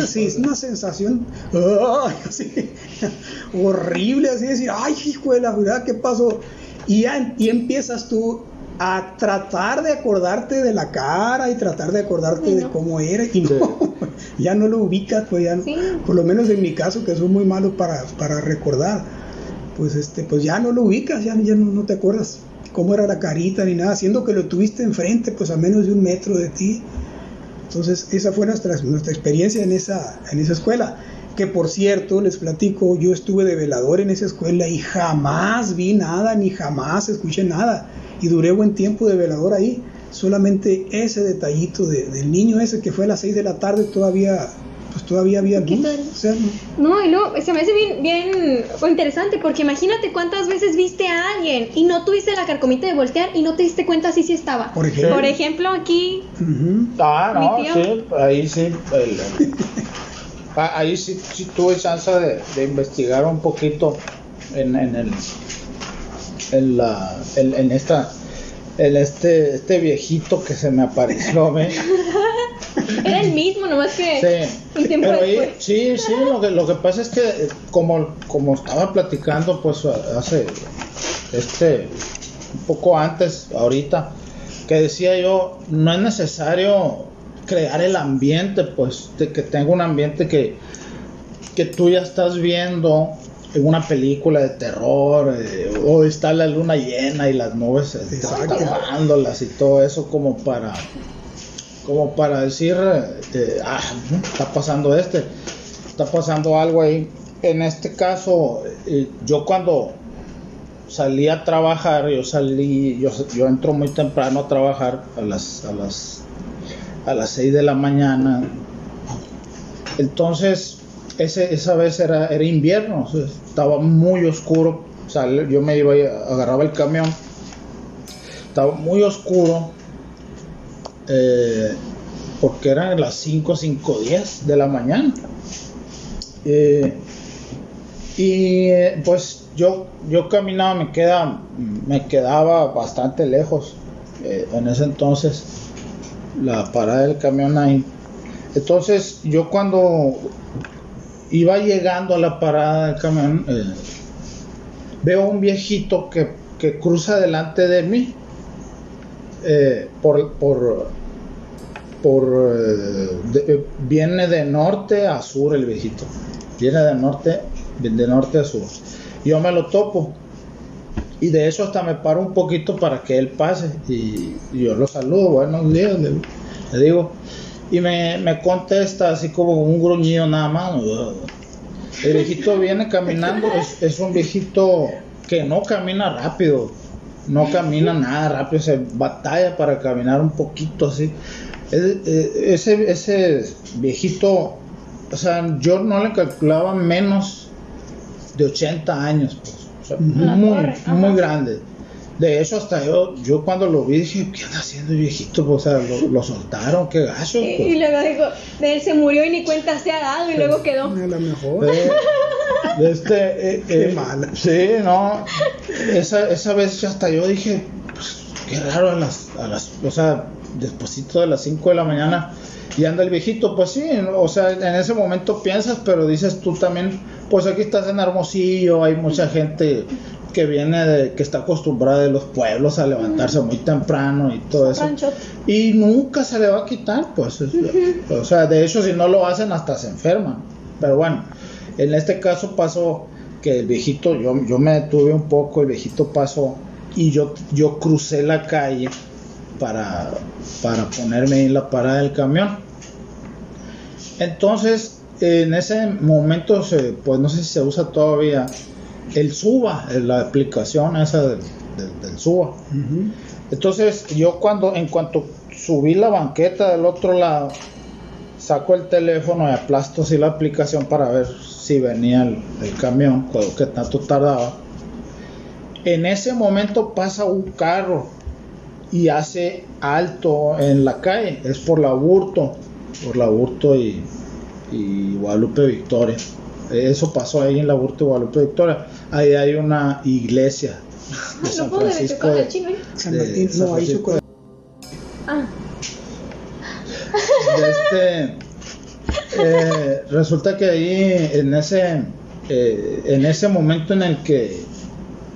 sí, es una sensación horrible, así decir, ay, hijo de la verdad, ¿qué pasó? Y, ya, y empiezas tú a tratar de acordarte de la cara y tratar de acordarte de cómo era y no, ya no lo ubicas, pues ya, por lo menos en mi caso, que soy muy malo para, para recordar, pues este, pues ya no lo ubicas, ya, ya no, no, te acuerdas cómo era la carita ni nada, siendo que lo tuviste enfrente, pues a menos de un metro de ti. Entonces, esa fue nuestra, nuestra experiencia en esa, en esa escuela. Que por cierto, les platico, yo estuve de velador en esa escuela y jamás vi nada, ni jamás escuché nada. Y duré buen tiempo de velador ahí. Solamente ese detallito del niño ese que fue a las 6 de la tarde todavía pues todavía había ¿Qué luz. tal? O sea, no- No, y luego se me hace bien, bien interesante porque imagínate cuántas veces viste a alguien y no tuviste la carcomita de voltear y no te diste cuenta si sí estaba. Por ejemplo. Por ejemplo, aquí. Ah, no, Mi tío. sí, ahí sí. el- ah, ahí sí, sí tuve chance de, de investigar un poquito en, en el. En, la, en, en esta. En este, este viejito que se me apareció. Era el mismo, nomás que Sí, un tiempo pero ahí- sí, sí, lo que, lo que pasa es que eh, como, como estaba platicando pues hace este un poco antes, ahorita, que decía yo, no es necesario crear el ambiente, pues, de que tenga un ambiente que, que tú ya estás viendo en una película de terror, eh, o está la luna llena y las nubes tapándolas y todo eso como para como para decir, eh, ah, está pasando este, está pasando algo ahí. En este caso, eh, yo cuando salí a trabajar, yo salí, yo, yo entro muy temprano a trabajar a las, a las, a las 6 de la mañana. Entonces, ese, esa vez era, era invierno, estaba muy oscuro. O sea, yo me iba, agarraba el camión, estaba muy oscuro eh, porque eran las 5, 5, 10 de la mañana. Eh, y eh, pues yo, yo caminaba, me, queda, me quedaba bastante lejos en ese entonces la parada del camión ahí. Entonces yo cuando iba llegando a la parada del camión, eh, veo un viejito que, que cruza delante de mí eh, por, por, por eh, viene de norte a sur el viejito. Viene de norte de norte a sur. Yo me lo topo y de eso hasta me paro un poquito para que él pase y, yo lo saludo buenos días le, digo y me, me contesta así como un gruñido nada más el viejito viene caminando es, es un viejito que no camina rápido no camina nada rápido, se batalla para caminar un poquito así. Es- Ese, ese viejito, o sea, yo no le calculaba menos de 80 años, pues, muy, torre, muy grande. De hecho, hasta yo, yo cuando lo vi dije, ¿qué anda haciendo el viejito? Pues, o sea, lo, lo soltaron, qué gacho. Y, pues. y luego dijo, de él se murió y ni cuenta se ha dado y luego quedó. A lo mejor. Eh, de este, eh, Qué eh, mala. Sí, no. Esa, esa vez hasta yo dije, pues, qué raro a las, a las, o sea, despuesito de las 5 de la mañana y anda el viejito, pues sí, o sea, en ese momento piensas, pero dices tú también, pues aquí estás en Hermosillo, hay mucha gente que viene de, que está acostumbrada de los pueblos a levantarse muy temprano y todo eso. Y nunca se le va a quitar, pues. es- O sea, de hecho, si no lo hacen, hasta se enferman. Pero bueno, en este caso pasó que el viejito, yo, yo me detuve un poco, el viejito pasó y yo, yo crucé la calle para, para ponerme en la parada del camión. Entonces, en ese momento, se, pues no sé si se usa todavía el Suba, la aplicación esa del, del- del Suba. Entonces yo cuando, en cuanto subí la banqueta del otro lado, saco el teléfono y aplasto así la aplicación para ver si venía el, el camión, que tanto tardaba. En ese momento pasa un carro y hace alto en la calle, es por la Burto, por la Burto y, y Guadalupe Victoria. Eso pasó ahí en la Burto y Guadalupe Victoria. Ahí hay una iglesia de No San Francisco con de-. ¿eh? San de Martín, San no, ahí Francisco Ah, de este eh, resulta que ahí en ese eh, en ese momento en el que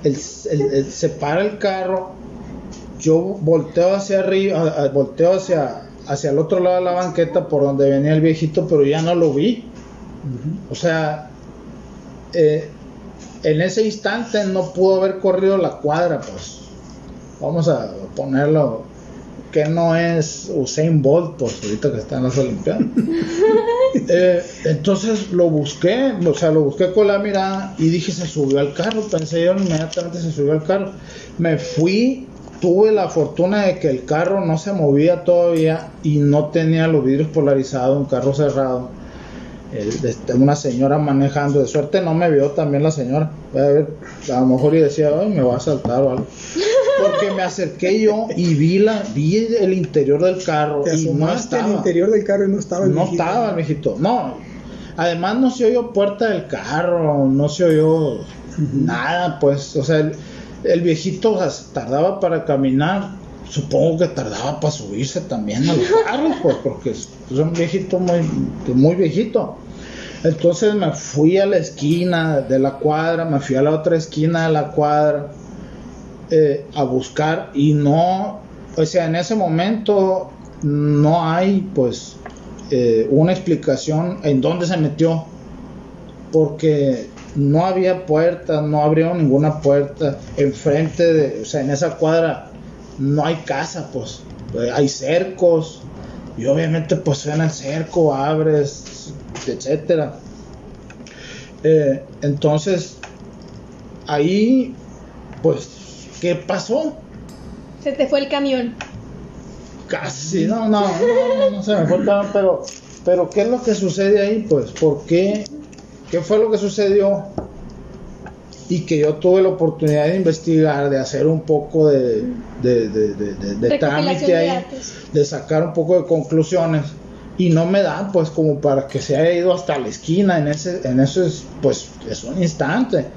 el- el- el- se para el carro yo volteo hacia arriba a- a- volteo hacia hacia el otro lado de la banqueta por donde venía el viejito pero ya no lo vi o sea eh, en ese instante no pudo haber corrido la cuadra pues vamos a ponerlo que no es Usain Bolt, pues ahorita que está en las Olimpiadas. Eh, entonces lo busqué, o sea, lo busqué con la mirada y dije, se subió al carro, pensé yo inmediatamente se subió al carro. Me fui, tuve la fortuna de que el carro no se movía todavía y no tenía los vidrios polarizados, un carro cerrado. eh, este, una señora manejando. De suerte no me vio también la señora. A, ver, a lo mejor y decía, ay, me va a saltar o algo. Porque me acerqué yo y vi la vi el interior del carro Te y no estaba. interior del carro y no estaba el No estaba el viejito. No. Además no se oyó puerta del carro, no se oyó nada, pues, o sea, el, el viejito tardaba para caminar, supongo que tardaba para subirse también a los carros, pues, porque es, es un viejito muy, muy viejito. Entonces me fui a la esquina de la cuadra, me fui a la otra esquina de la cuadra eh, a buscar y no, o sea, en ese momento no hay pues eh, una explicación en dónde se metió porque no había puerta, no abrió ninguna puerta enfrente de, o sea, en esa cuadra no hay casa, pues eh, hay cercos y obviamente pues en el cerco abres, etcétera. Eh, entonces ahí pues ¿qué pasó? Se te fue el camión. Casi, no, no, no, no, no se me fue el cabrón, pero, pero ¿qué es lo que sucede ahí? Pues, ¿por qué? ¿Qué fue lo que sucedió? Y que yo tuve la oportunidad de investigar, de hacer un poco de, de, de, de, trámite ahí, de sacar un poco de conclusiones. Y no me da, pues, como para que se haya ido hasta la esquina, en ese, en ese, es, pues, es un instante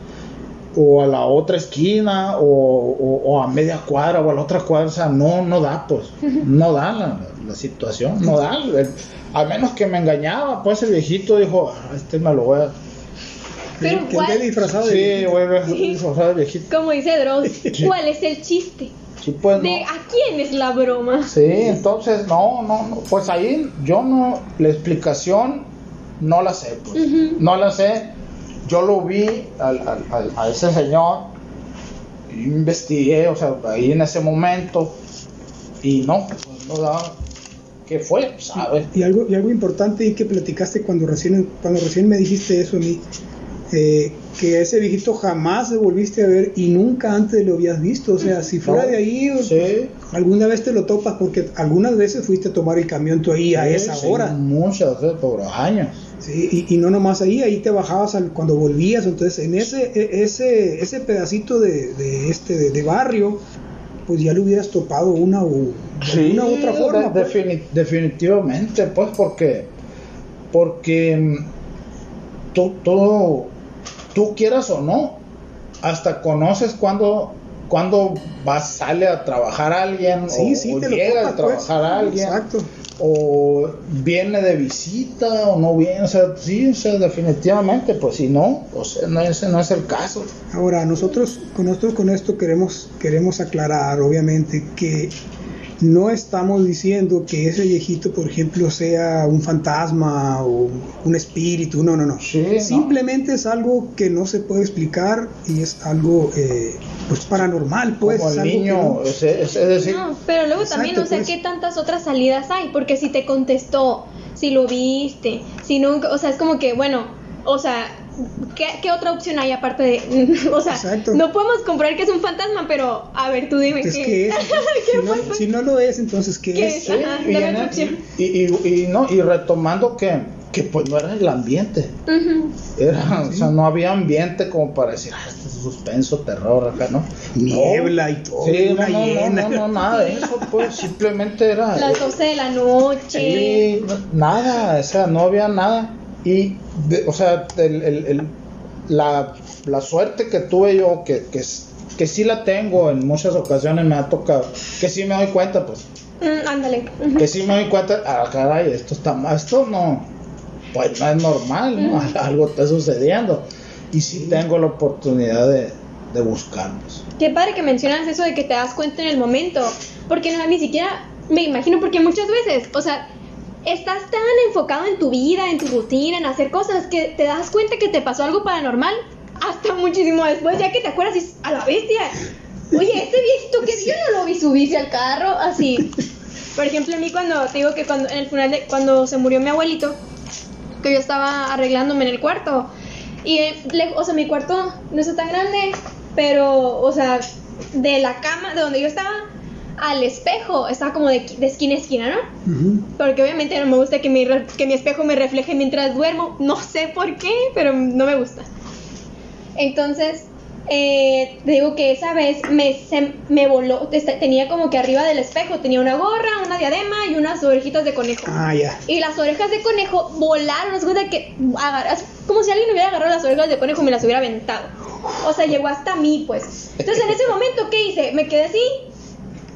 o a la otra esquina o, o- o a media cuadra o a la otra cuadra, o sea, no, no da, pues, no da la, la situación, no da, el- a menos que me engañaba, pues el viejito dijo, "Ah, este me lo voy a... Pero que ¿cuál? disfrazado de Sí, viejito. Sí. disfrazado de viejito. Como dice Dross, ¿cuál es el chiste? Sí, pues, De no. a quién es la broma. Sí, entonces, no, no, no, pues ahí yo no, la explicación no la sé, pues, no la sé, yo lo vi al, al- al- a ese señor, y investigué, o sea, ahí en ese momento, y no, pues, no daba, ¿qué fue? ¿Sabes? Y algo, y algo importante y que platicaste cuando recién, cuando recién me dijiste eso a mí, eh, que ese viejito jamás lo volviste a ver y nunca antes lo habías visto. O sea, si fuera No. de ahí, Sí. alguna vez te lo topas porque algunas veces fuiste a tomar el camión tú ahí a esa sí, hora. Muchas veces, por años. Sí, y, y no nomás ahí, ahí te bajabas al- cuando volvías. Entonces, en ese, e- ese, ese pedacito de, de este de, de barrio, pues ya lo hubieras topado una u, de alguna u otra forma. pues. defini- definitivamente, pues porque porque mm, tú, quieras o no, hasta conoces cuando cuando vas, sale a trabajar alguien Sí, o, sí, llega a trabajar pues. alguien Exacto. o viene de visita o no viene, o sea, sí, o sea, definitivamente, pues si no, o sea, no, ese no es el caso. Ahora, nosotros con, nosotros con esto queremos, queremos aclarar, obviamente, que no estamos diciendo que ese viejito, por ejemplo, sea un fantasma o un espíritu, no, no, no. Sí, ¿no? Simplemente es algo que no se puede explicar y es algo eh, pues paranormal, pues. Como el niño, es, es- es decir, No, pero luego Exacto, también, o sea, pues. ¿qué tantas otras salidas hay? Porque si te contestó, si lo viste, si nunca, o sea, es como que, bueno, o sea, ¿qué, qué otra opción hay aparte de, o sea, Exacto. no podemos comprar que es un fantasma, pero, a ver, tú dime ¿qué es qué, que es? ¿Qué si, no, pues? si no lo es, entonces, ¿qué, ¿Qué es? es? Sí, Ajá, y, dame y, y- y no, y retomando que, que pues no era el ambiente, Ujú. era, o sea, no había ambiente como para decir, ah, este es suspenso, terror acá, ¿no? Niebla No. y todo, Sí, no, no, no, hiena. no, no, nada de eso, pues simplemente era... Las 12 de la noche. Sí, no- nada, o sea, no había nada. Y, de- o sea, el- el- el- la, la suerte que tuve yo, que, que, que sí la tengo en muchas ocasiones, me ha tocado, que sí me doy cuenta, pues, Mm, ándale. Que sí me doy cuenta, ah, caray, esto está mal, esto no, pues no es normal, ¿no? Algo está sucediendo. Y sí tengo la oportunidad de, de buscarlos. Qué padre que mencionas eso de que te das cuenta en el momento, porque no, ni siquiera me imagino, porque muchas veces, o sea, estás tan enfocado en tu vida, en tu rutina, en hacer cosas, que te das cuenta que te pasó algo paranormal hasta muchísimo después, ya que te acuerdas y a la bestia, oye, este viejito que yo no lo vi subirse al carro, así. Por ejemplo, a mí cuando, te digo que cuando, en el funeral, de, cuando se murió mi abuelito, que yo estaba arreglándome en el cuarto. Y, eh, le- o sea, mi cuarto no está tan grande, pero, o sea, de la cama, de donde yo estaba, al espejo, estaba como de, de esquina a esquina, ¿no? Porque obviamente no me gusta que mi, que mi espejo me refleje mientras duermo. No sé por qué, pero no me gusta. Entonces, eh, te digo que esa vez me, se- me voló. Tenía como que arriba del espejo tenía una gorra, una diadema y unas orejitas de conejo. Ah, ya. Y las orejas de conejo volaron, cuenta que agarras, como si alguien hubiera agarrado las orejas de conejo y me las hubiera aventado. O sea, llegó hasta mí, pues. Entonces, en ese momento, ¿qué hice? Me quedé así,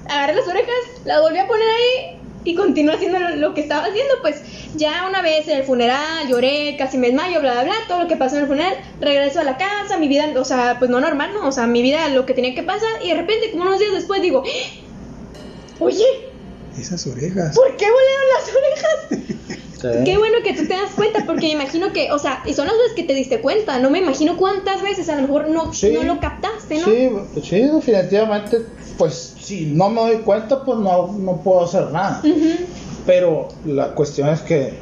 agarré las orejas, las volví a poner ahí y continué haciendo lo, lo que estaba haciendo, pues. Ya una vez en el funeral lloré, casi me desmayo, bla, bla, bla, todo lo que pasó en el funeral. Regreso a la casa, mi vida, o sea, pues no normal, ¿no? O sea, mi vida, lo que tenía que pasar. Y de repente, como unos días después, digo, oye, Esas orejas. ¿por qué volaron las orejas? Qué bueno que tú te das cuenta, porque me imagino que, o sea, y son las veces que te diste cuenta, no me imagino cuántas veces a lo mejor no, Sí. no lo captaste, ¿no? Sí, sí, definitivamente, pues si no me doy cuenta, pues no, no puedo hacer nada. Pero la cuestión es que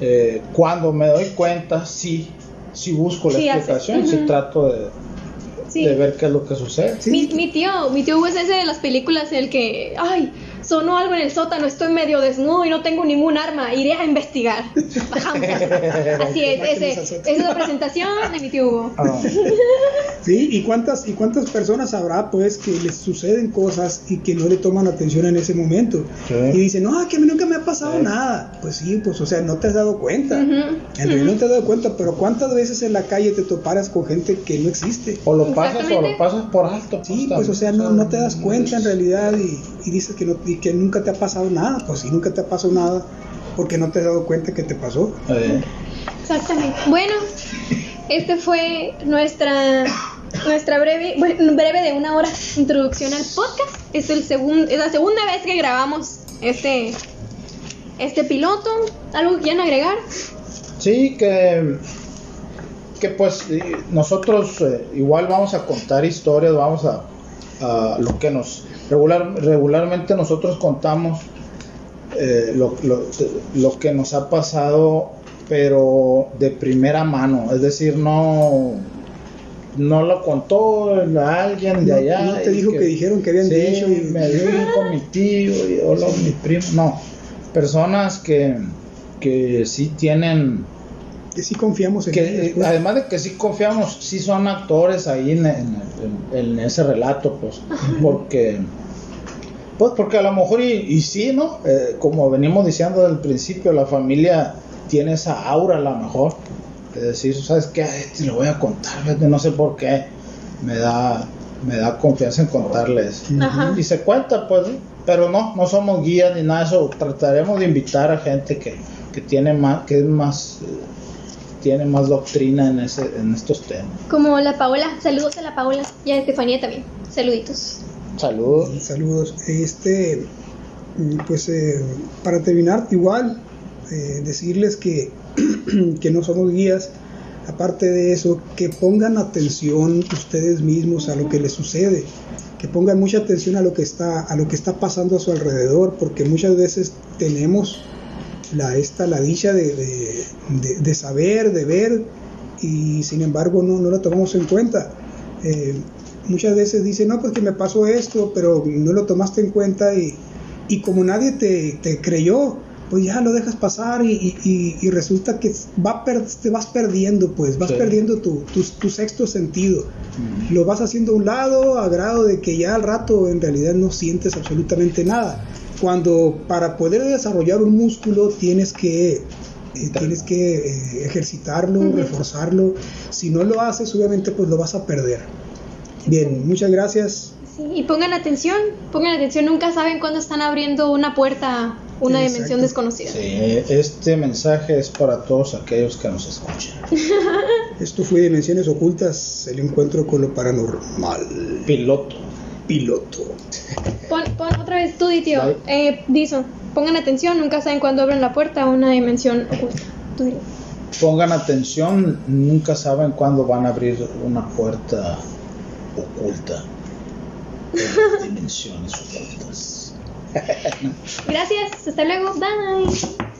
eh, cuando me doy cuenta, sí, sí busco la Sí haces, explicación, sí trato de, Sí. de ver qué es lo que sucede. Sí. Mi, mi tío, mi tío es ese de las películas en el que, ay, sonó algo en el sótano, estoy medio desnudo y no tengo ningún arma, iré a investigar. Bajamos. Así es, ese, esa es la presentación de mi tío Hugo. Ah, Sí, ¿y cuántas, ¿y cuántas personas habrá pues que les suceden cosas y que no le toman atención en ese momento? Sí. Y dicen, no, que a mí nunca me ha pasado Sí. nada. Pues sí, pues o sea, no te has dado cuenta. Ujú, En realidad no te has dado cuenta, pero ¿cuántas veces en la calle te toparas con gente que no existe? o lo pasas o lo pasas por alto. Sí, pues o sea, no, no te das cuenta en realidad y, y dices que, no, y que nunca te ha pasado nada. Pues si nunca te ha pasado nada, porque no te has dado cuenta que te pasó. Eh, Exactamente. Bueno, este fue nuestra nuestra breve bueno, breve de una hora introducción al podcast. Es el segundo es la segunda vez que grabamos este este piloto. ¿Algo que quieran agregar? Sí, que, que pues eh, nosotros eh, igual vamos a contar historias, vamos a, a lo que nos regular, regularmente nosotros contamos eh, lo, lo- lo que nos ha pasado, pero de primera mano, es decir, no no lo contó alguien de allá. no te dijo que dijeron que habían Sí, dicho y- me dijo mi tío y o lo- mi primo, no, personas que que sí tienen Que sí confiamos en que ellos, eh, pues. además de que sí confiamos, sí son actores ahí en, en- en- en ese relato, pues, porque, pues, porque a lo mejor y, y sí, ¿no? Eh, como venimos diciendo del principio, la familia tiene esa aura a lo mejor de decir, ¿sabes qué? A este le voy a contar, no sé por qué, me da, me da confianza en contarles. Ajá. Y se cuenta, pues, ¿no? pero no, no somos guías ni nada de eso, trataremos de invitar a gente que, que tiene más, que es más, eh, tiene más doctrina en, ese, en estos temas. Como la Paola, saludos a la Paola y a Estefanía también. Saluditos. Saludos. Saludos. Este, mm, pues eh, para terminar, igual, eh, decirles que, que no somos guías. Aparte de eso, que pongan atención ustedes mismos a lo que les sucede, que pongan mucha atención a lo que está, a lo que está pasando a su alrededor, porque muchas veces tenemos la, esta, la dicha de, de- de- de saber, de ver, y sin embargo no, no lo tomamos en cuenta. Eh, muchas veces dicen, no, pues que me pasó esto, pero no lo tomaste en cuenta y, y como nadie te, te creyó, pues ya lo dejas pasar y, y- y- resulta que va per- te vas perdiendo, pues vas Sí. perdiendo tu, tu, tu sexto sentido. Lo vas haciendo a un lado a grado de que ya al rato en realidad no sientes absolutamente nada. Cuando para poder desarrollar un músculo tienes que, eh, tienes que eh, ejercitarlo, Ujú. reforzarlo. Si no lo haces, obviamente pues lo vas a perder. Bien, muchas gracias. Sí, y pongan atención, pongan atención, nunca saben cuándo están abriendo una puerta, una Exacto. dimensión desconocida. Sí, este mensaje es para todos aquellos que nos escuchan. Esto fue Dimensiones Ocultas, el encuentro con lo paranormal. Piloto. Piloto. Pon, pon otra vez tú, tío. Eh, Dizo, pongan atención, nunca saben cuándo abren la puerta a una dimensión oculta. Tú. Pongan atención, nunca saben cuándo van a abrir una puerta oculta. En dimensiones ocultas. Gracias, hasta luego, bye.